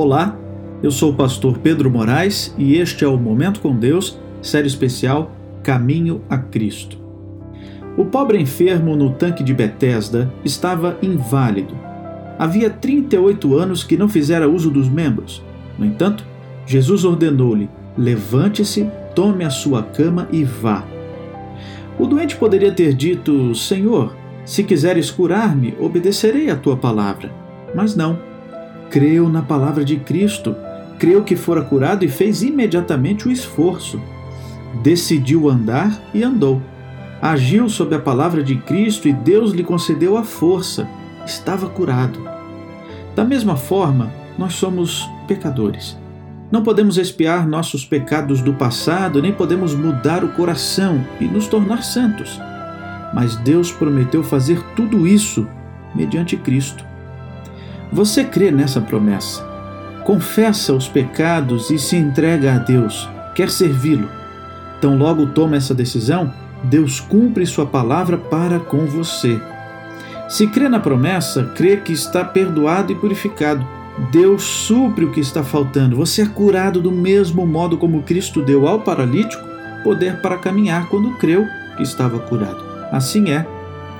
Olá, eu sou o pastor Pedro Moraes e este é o Momento com Deus, série especial Caminho a Cristo. O pobre enfermo no tanque de Betesda estava inválido. Havia 38 anos que não fizera uso dos membros. No entanto, Jesus ordenou-lhe: levante-se, tome a sua cama e vá. O doente poderia ter dito: Senhor, se quiseres curar-me, obedecerei à tua palavra. Mas não. Creu na palavra de Cristo, creu que fora curado e fez imediatamente o esforço. Decidiu andar e andou. Agiu sob a palavra de Cristo e Deus lhe concedeu a força. Estava curado. Da mesma forma, nós somos pecadores. Não podemos expiar nossos pecados do passado, nem podemos mudar o coração e nos tornar santos mas Deus prometeu fazer tudo isso mediante Cristo. Você crê nessa promessa? Confessa os pecados e se entrega a Deus, quer servi-lo. Tão logo toma essa decisão, Deus cumpre sua palavra para com você. Se crê na promessa, crê que está perdoado e purificado. Deus supre o que está faltando. Você é curado do mesmo modo como Cristo deu ao paralítico poder para caminhar quando creu que estava curado. Assim é,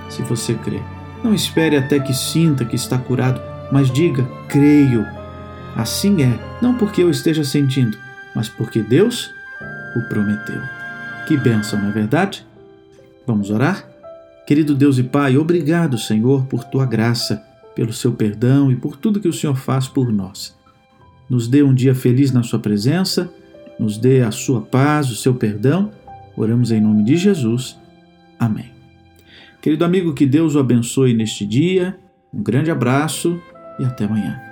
se você crê. Não espere até que sinta que está curado, mas diga: creio. Assim é, não porque eu esteja sentindo, mas porque Deus o prometeu. Que bênção, não é verdade? Vamos orar? Querido Deus e Pai, obrigado, Senhor, por tua graça, pelo seu perdão e por tudo que o Senhor faz por nós. Nos dê um dia feliz na Sua presença, nos dê a Sua paz, o seu perdão. Oramos em nome de Jesus. Amém. Querido amigo, que Deus o abençoe neste dia. Um grande abraço e até amanhã.